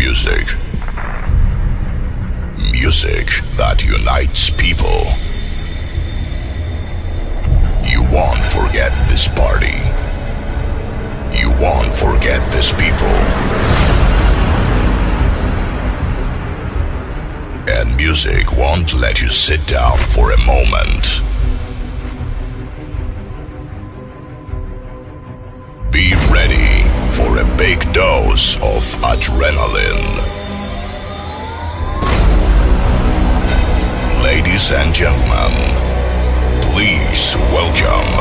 music. Music that unites people. You won't forget this party. You won't forget these people. And music won't let you sit down for a moment. Big dose of adrenaline. Ladies and gentlemen, please welcome.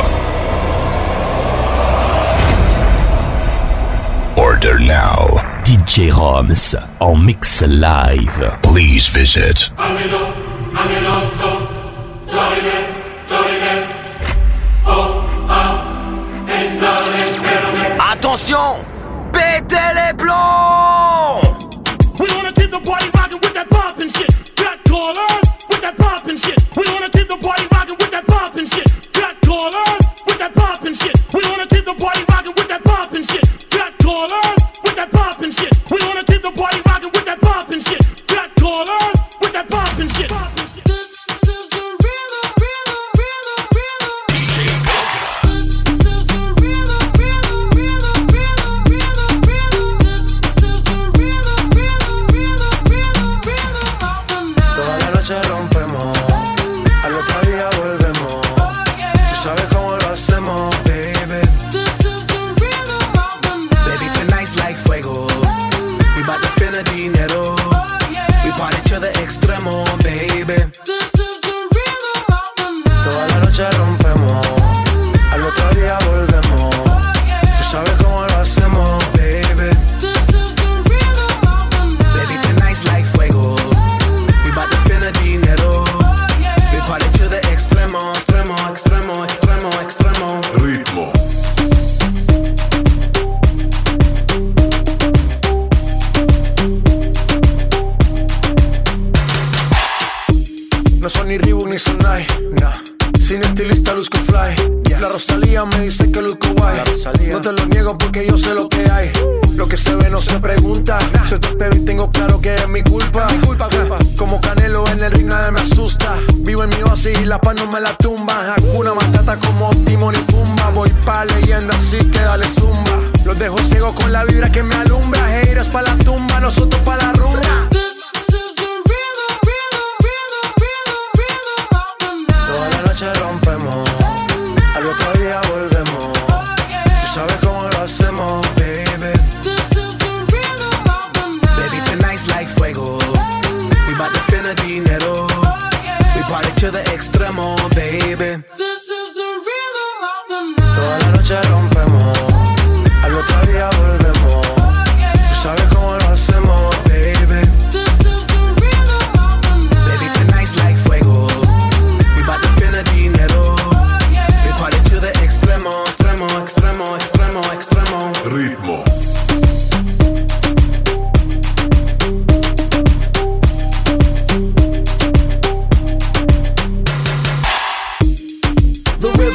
Order now. DJ Roms en mix live. Please visit Angelo, Angelosto, Dorime, Dorime, Oh, Ah, Exale, Ferme. Attention Pétez les plombs We wanna keep the party rocking with that poppin' shit. Got callers with that poppin' shit. We wanna keep the party rocking with that poppin' shit. Got callers with that poppin' shit. We wanna keep the party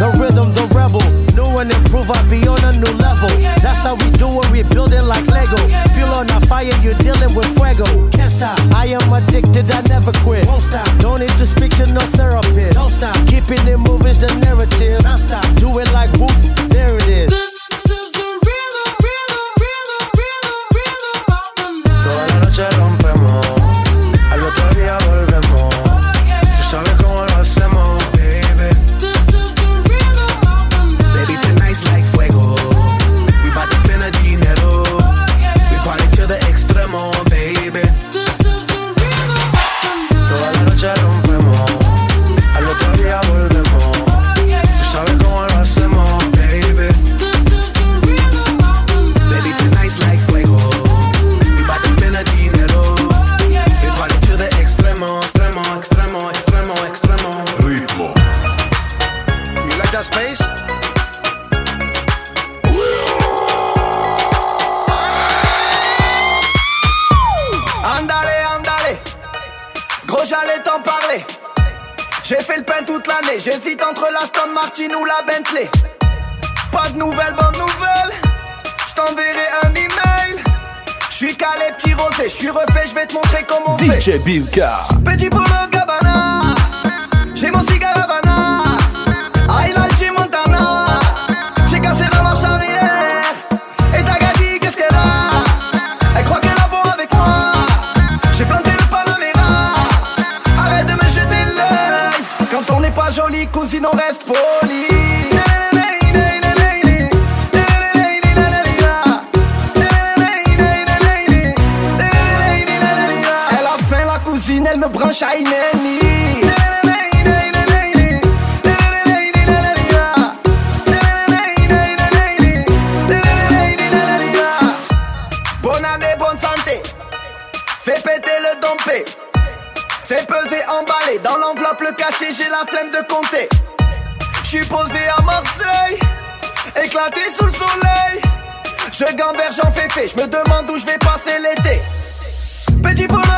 The rhythm, the rebel. New and improve, I be on a new level. That's how we do it, we building like Lego. Feel on a fire, you're dealing with fuego. Can't stop. I am addicted, I never quit. Won't stop. Don't need to speak to no therapist. Don't stop. Keeping it moving's the narrative. Don't stop. Do it like whoop, there it is j'hésite entre la Stone Martin ou la Bentley. Pas de nouvelles, bonnes nouvelles, je t'enverrai un email. Je suis calé, petit rosé, je suis refait, je vais te montrer comment on fait. DJ Bilka. Petit boulot Elle a faim, la cousine, elle me branche à Ineni. Bonne année, bonne santé. Fais péter le dompé. C'est pesé, emballé. Dans l'enveloppe, le cachet, j'ai la flemme de compter. Sous le soleil. Je gamberge, j'en fais fait. J'me demande où je vais passer l'été. Petit boulot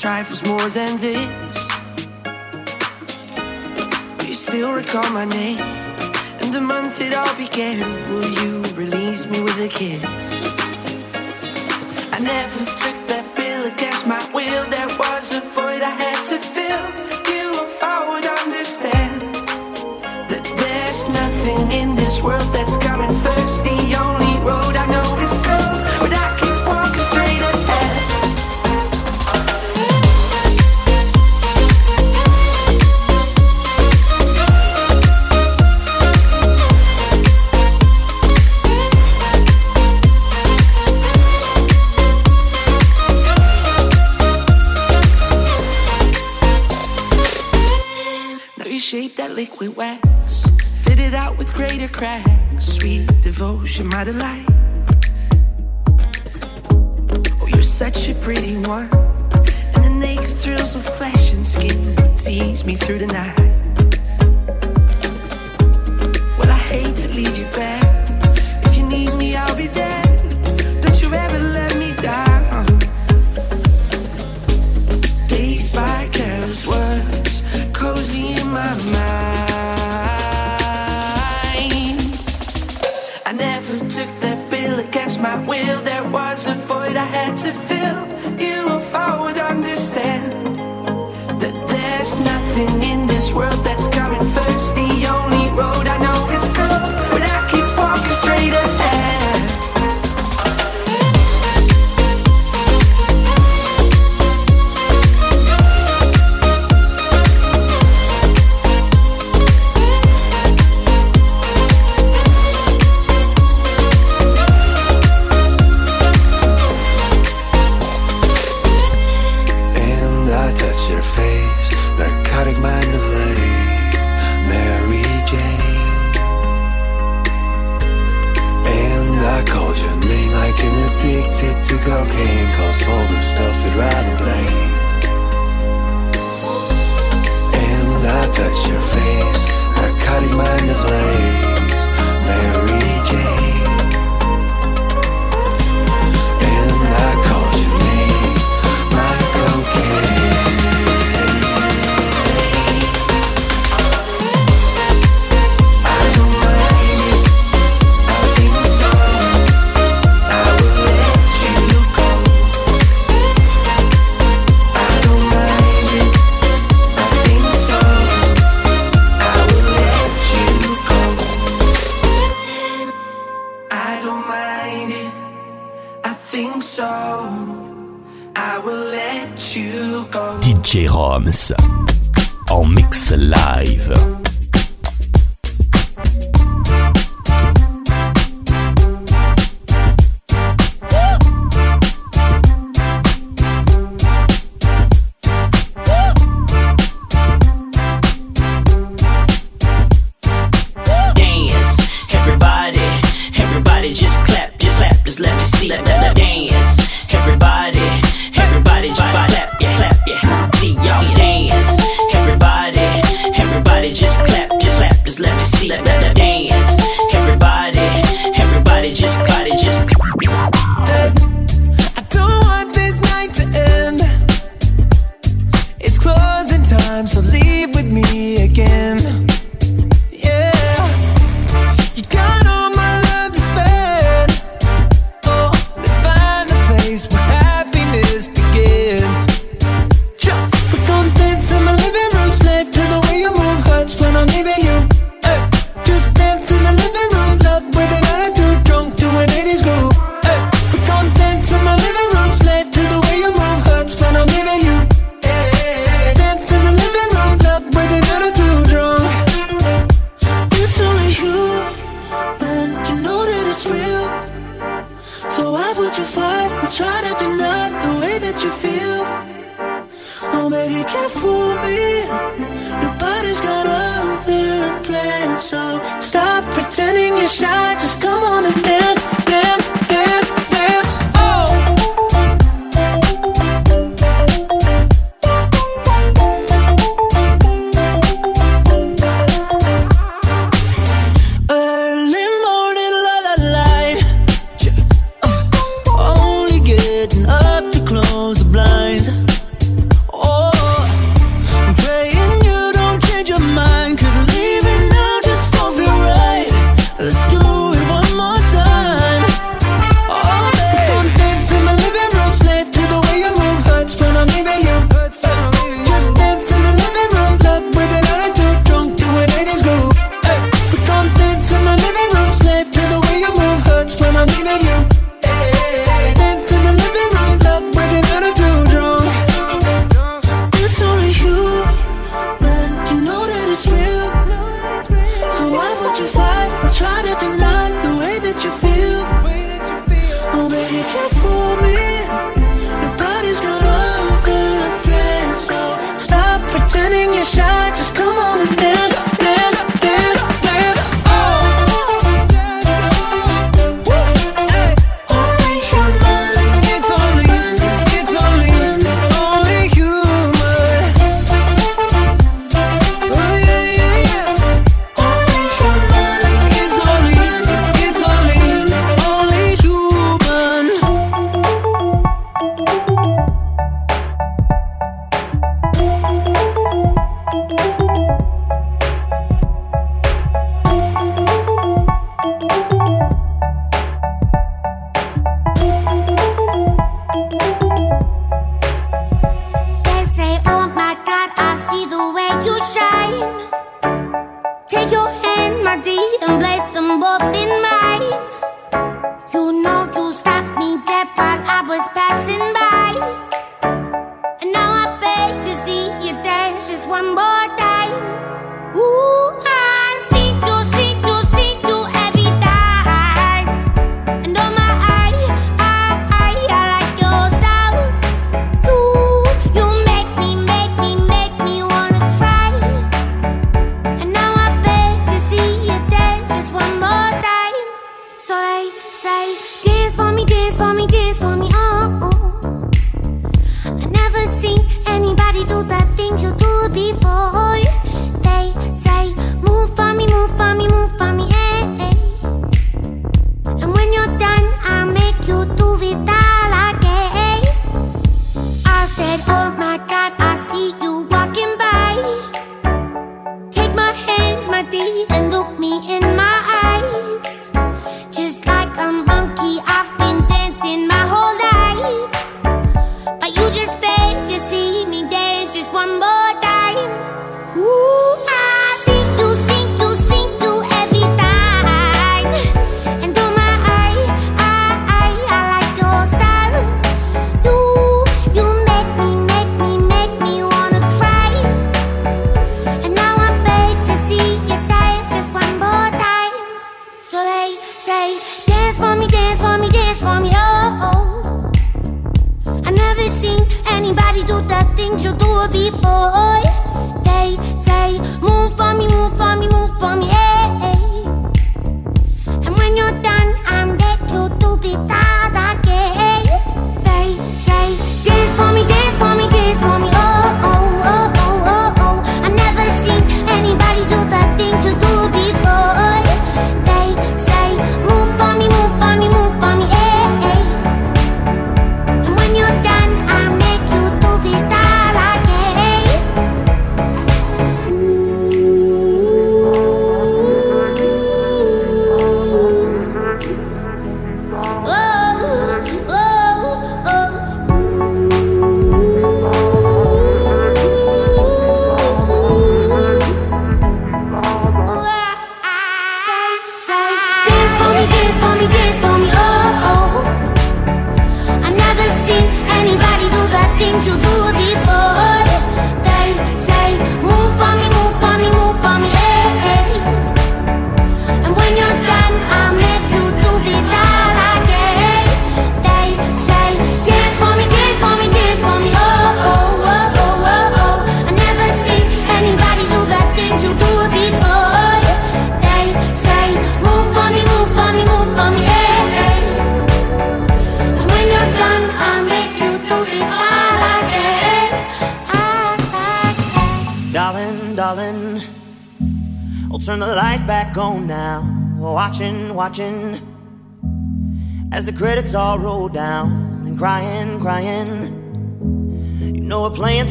trifles more than this. You still recall my name and the month it all began. Will you release me with a kiss? I never took that bill against my will. There was a void I had to fill. You, if I would understand that there's nothing in this world that's coming first. The only devotion, my delight. Oh, you're such a pretty one, and the naked thrills of flesh and skin tease me through the night. With me again.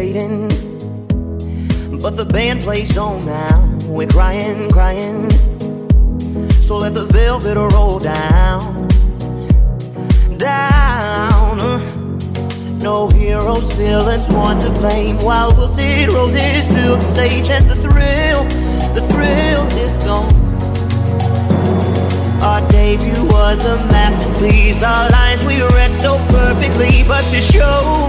fading. But the band plays on now. We're crying, crying. So let the velvet roll down. Down. No heroes, villains, one to blame. While wilted roses fill the stage, and the thrill, the thrill is gone. Our debut was a masterpiece. Our lines we read so perfectly, but the show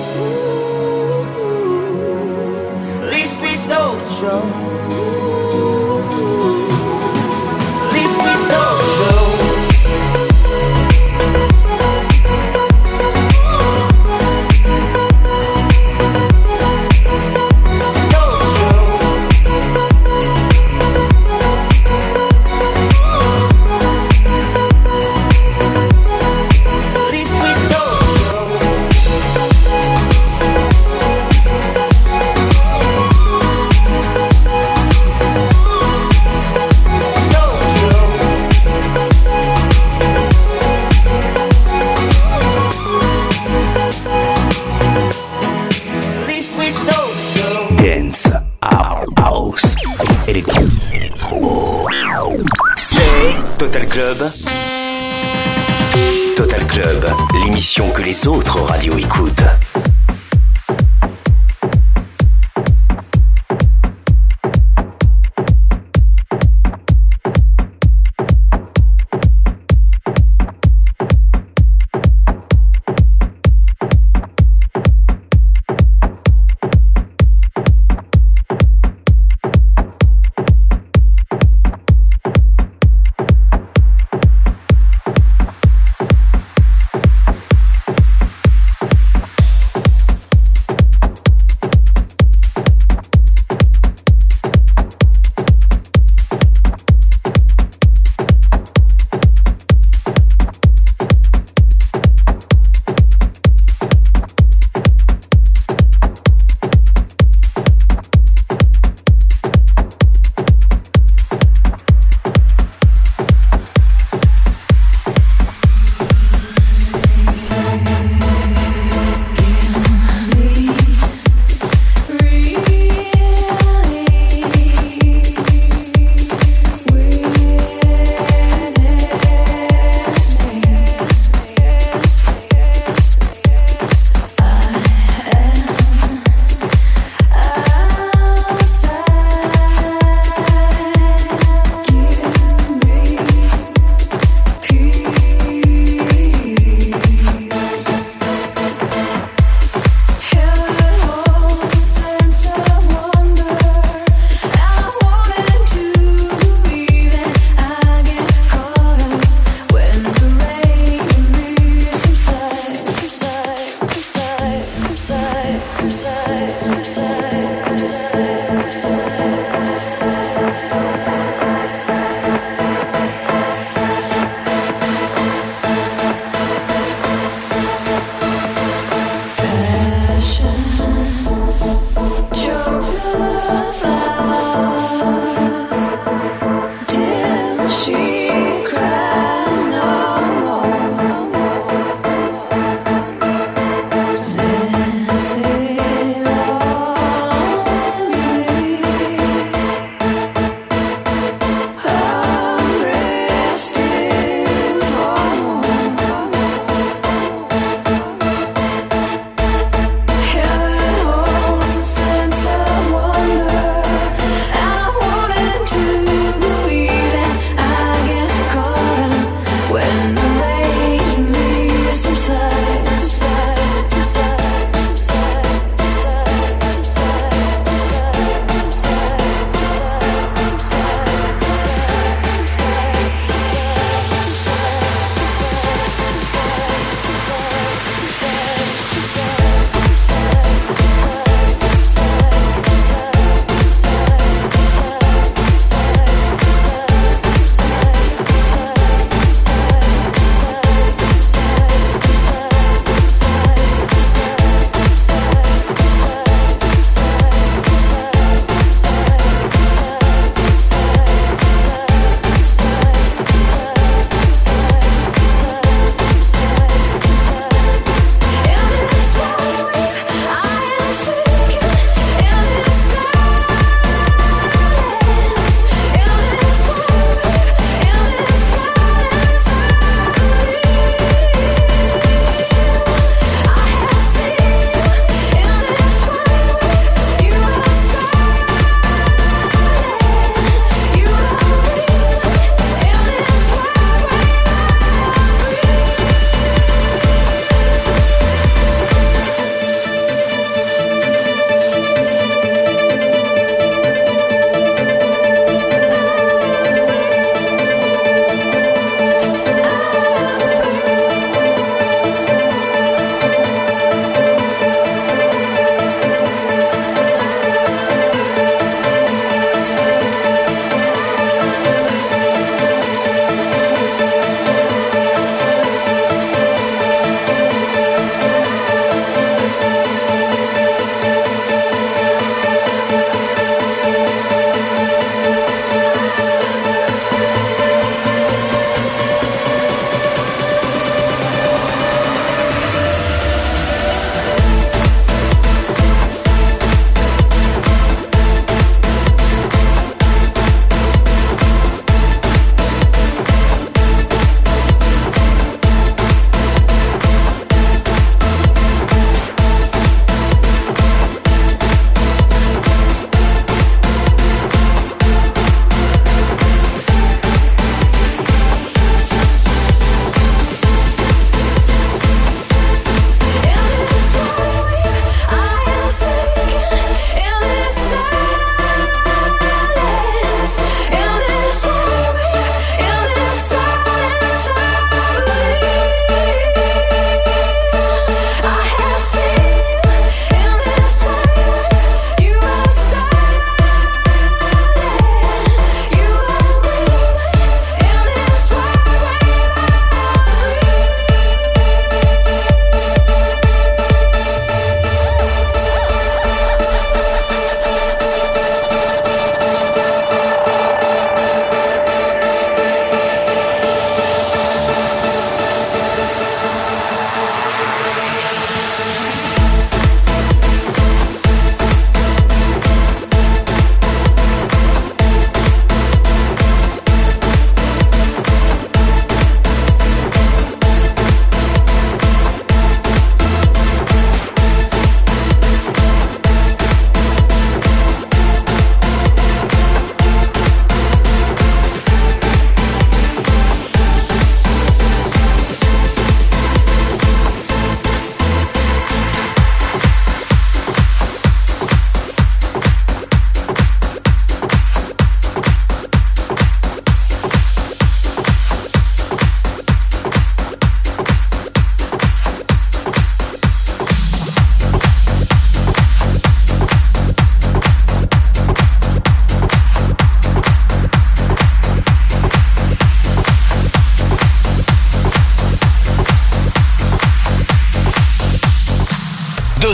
stole the show. Les autres radios écoutent.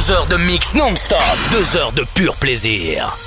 Deux heures de mix non-stop. Deux heures de pur plaisir.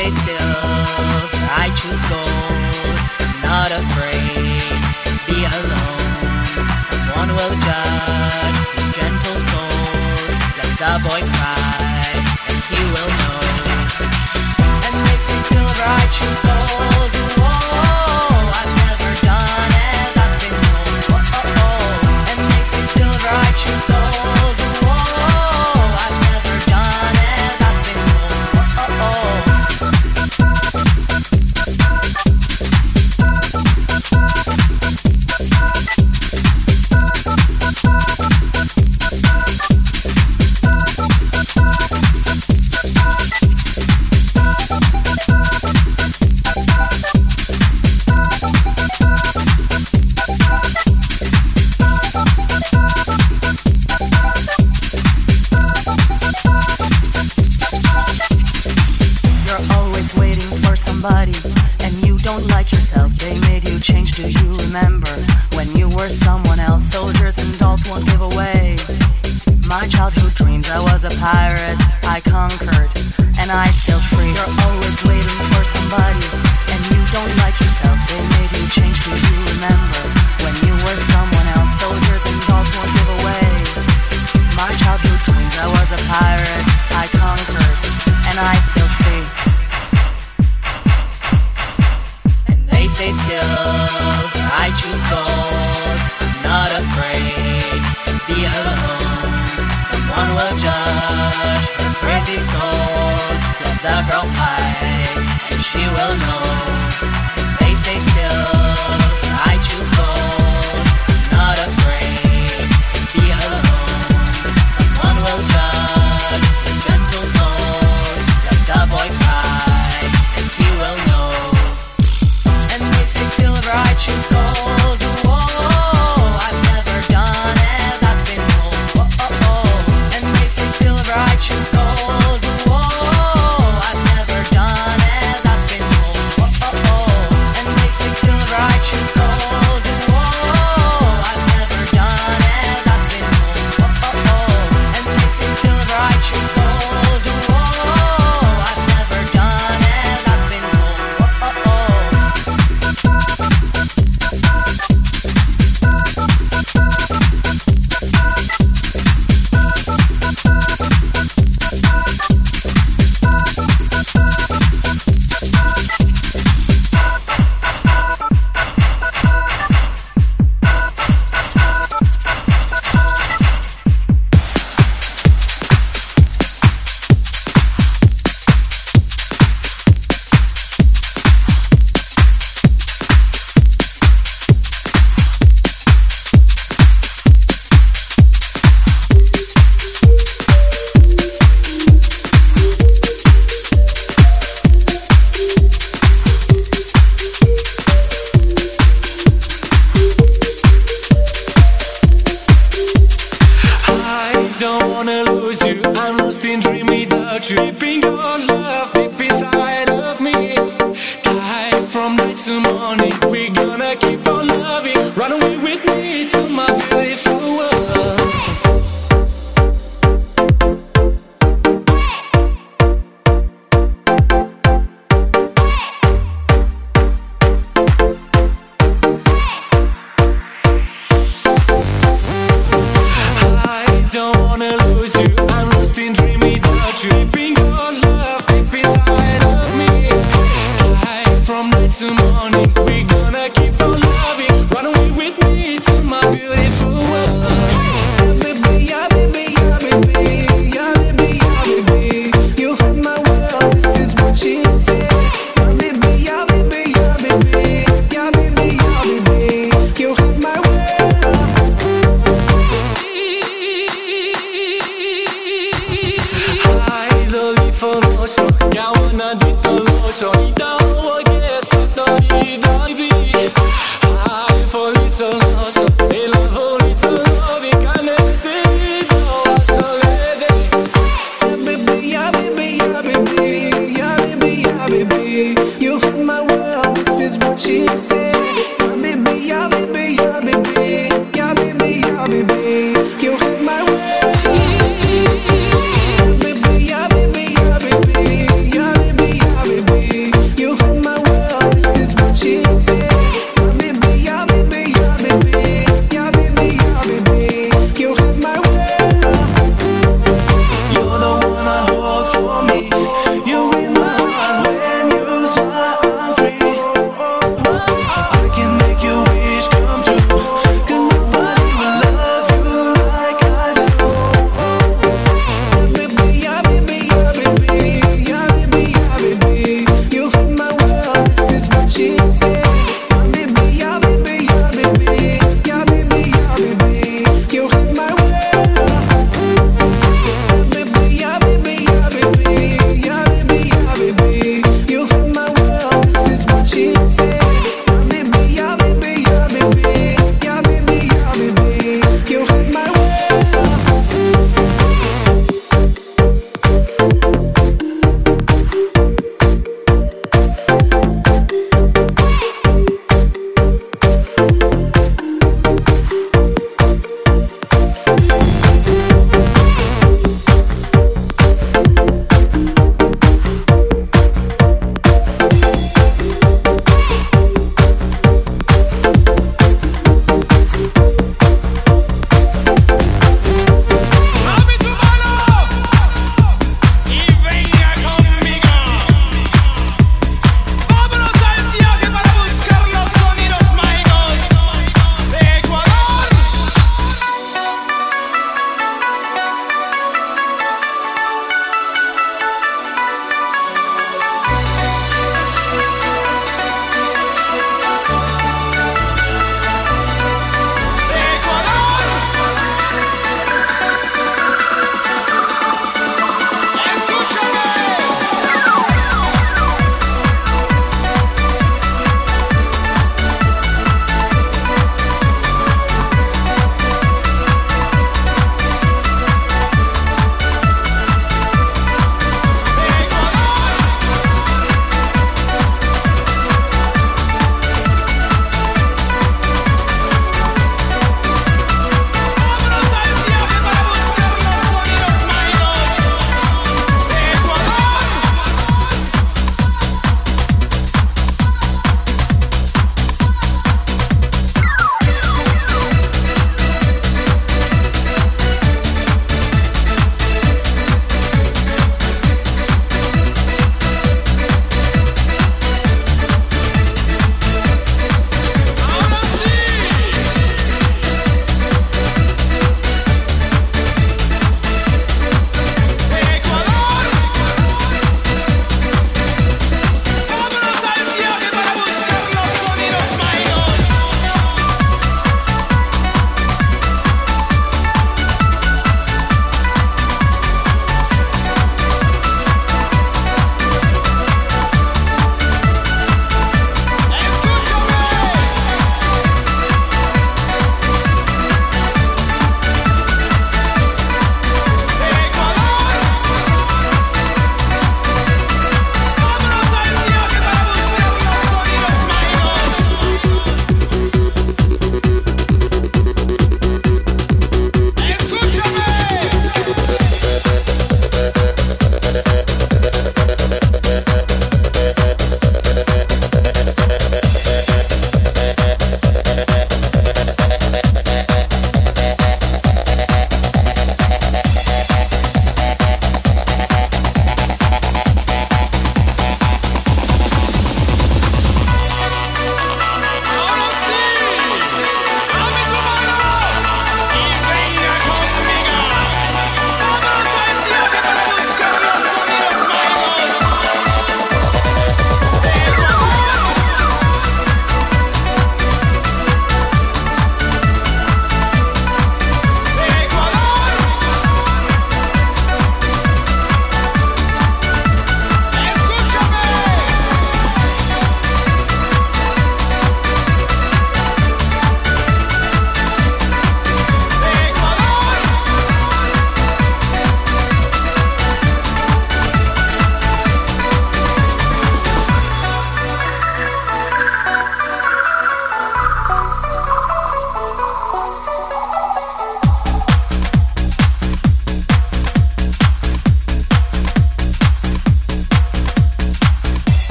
say silk, I choose gold. Not afraid to be alone. Someone will judge his gentle soul. Let the boy cry, and he will know. And they say silver, I choose gold.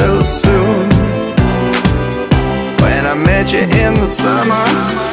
so soon. When I met you in the summer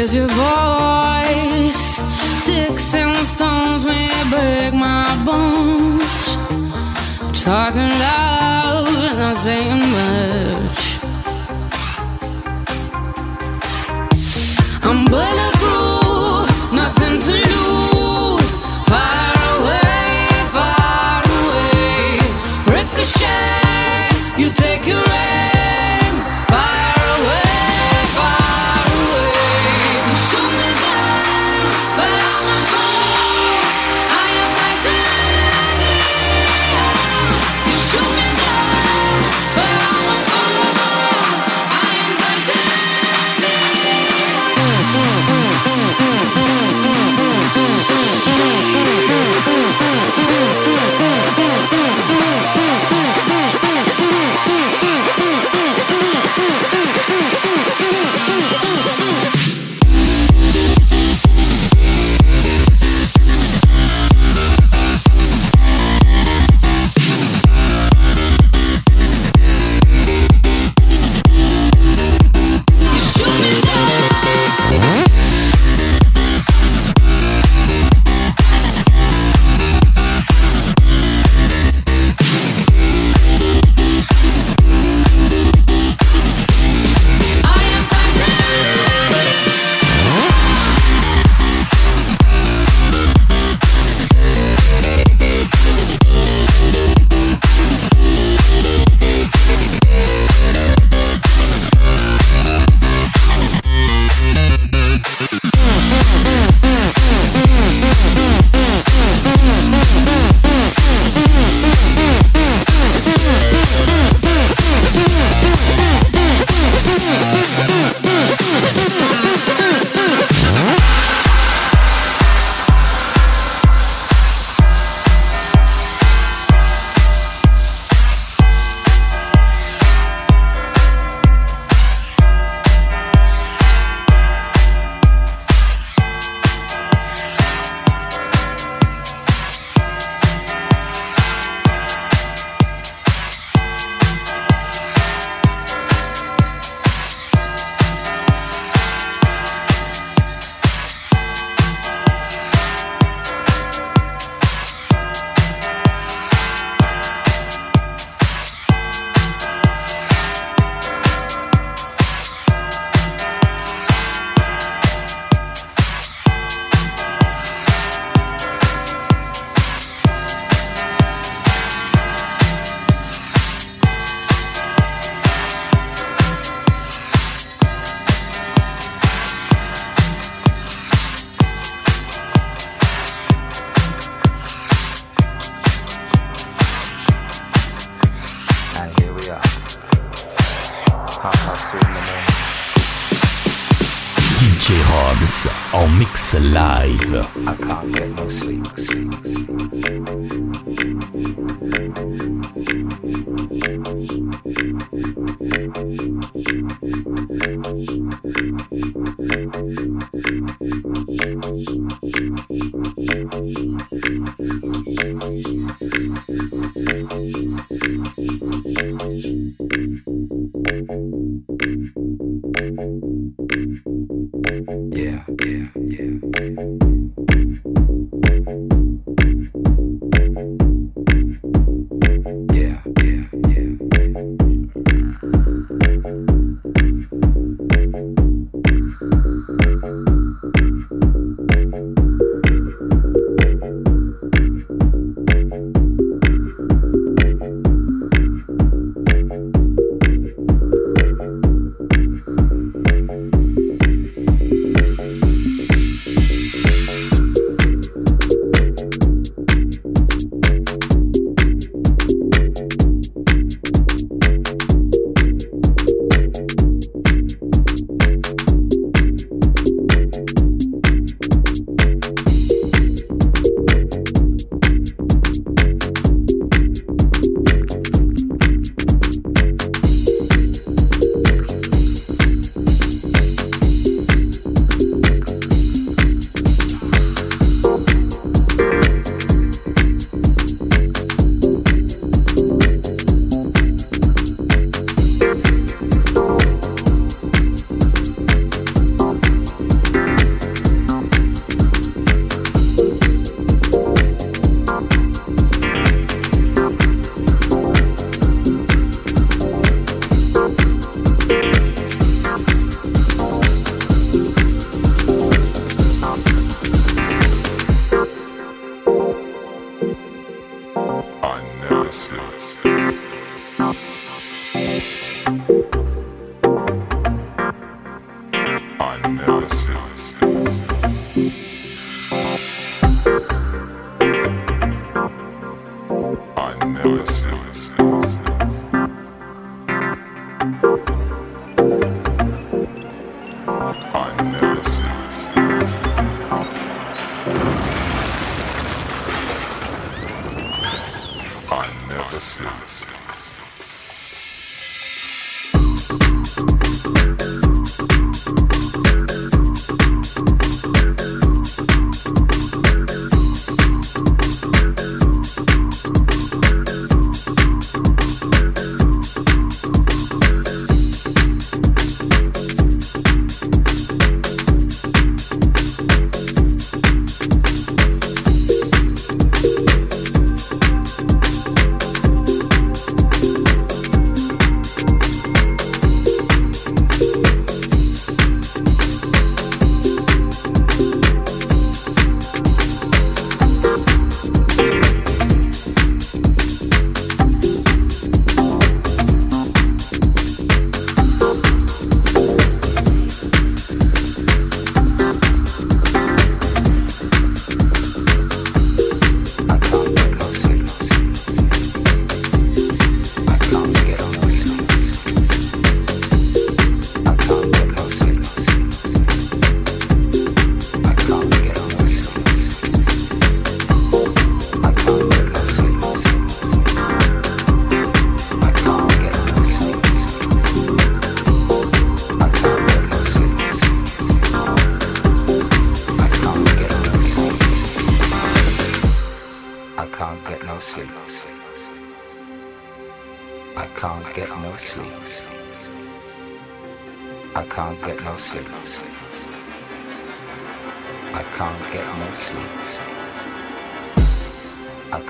is your voice. Sticks and stones may break my bones. Talking loud and not saying much. Yeah, yeah, yeah.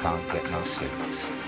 Can't get no sleep.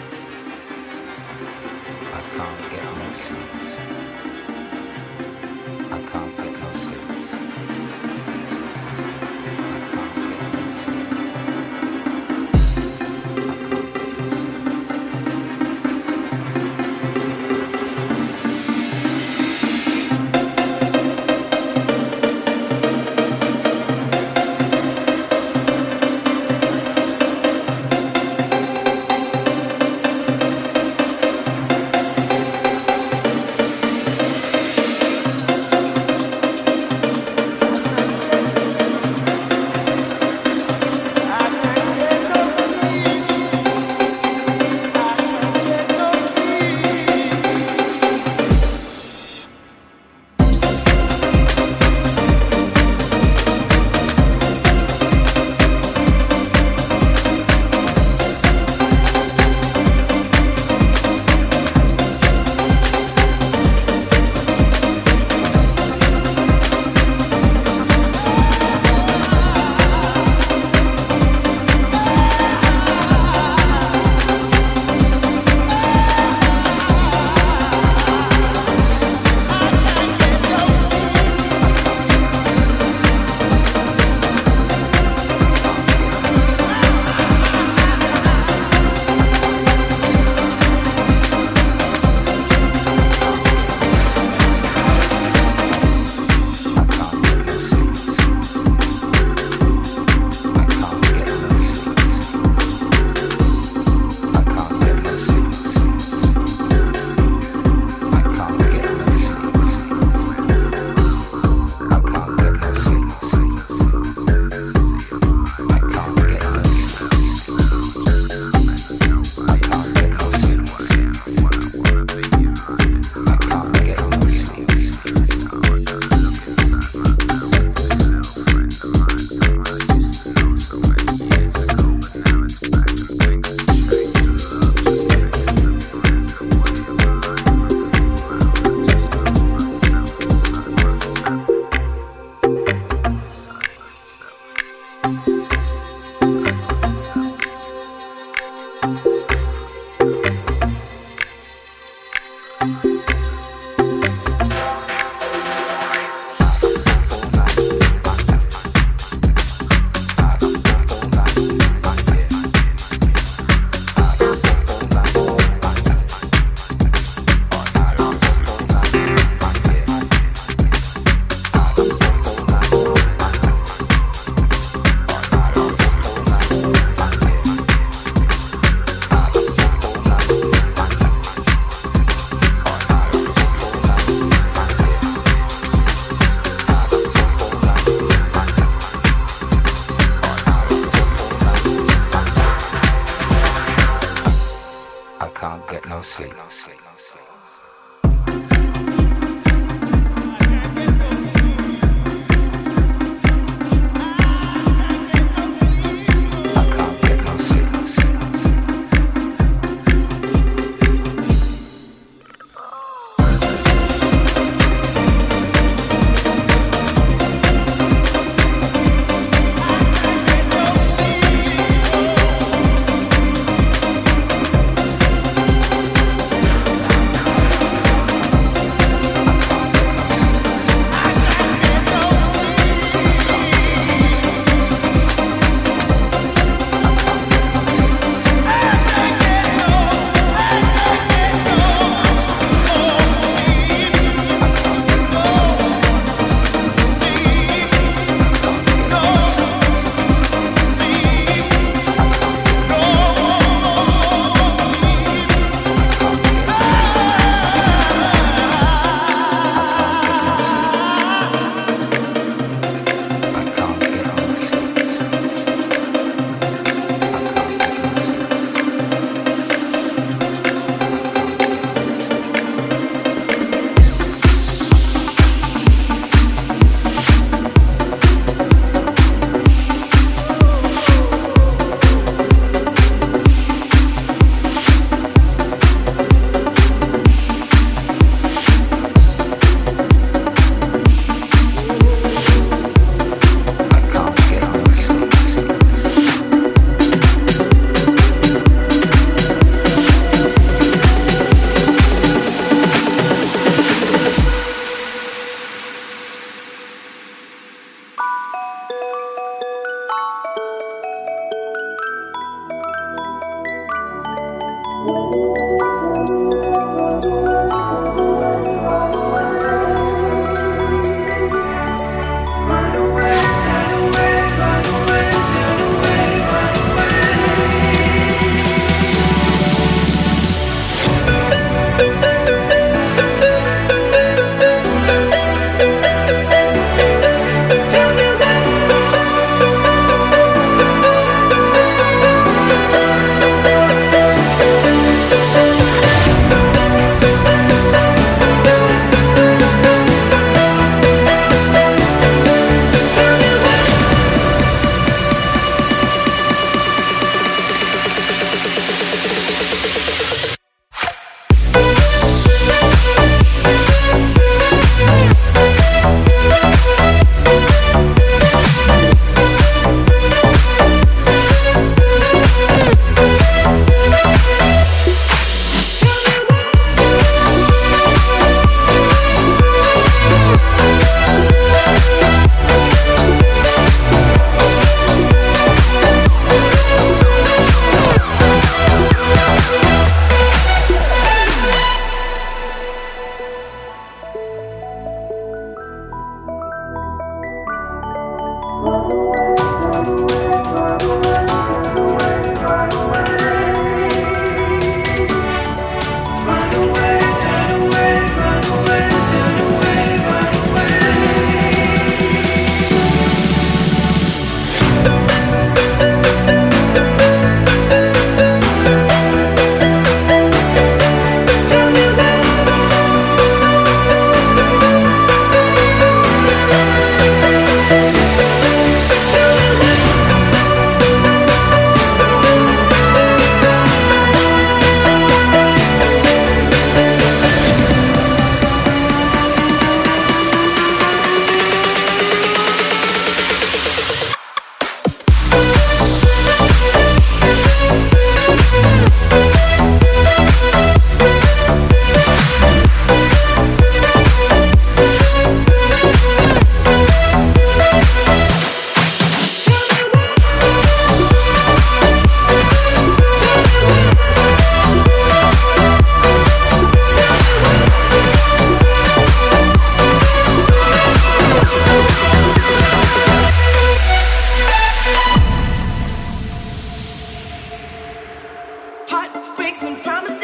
Some and promises.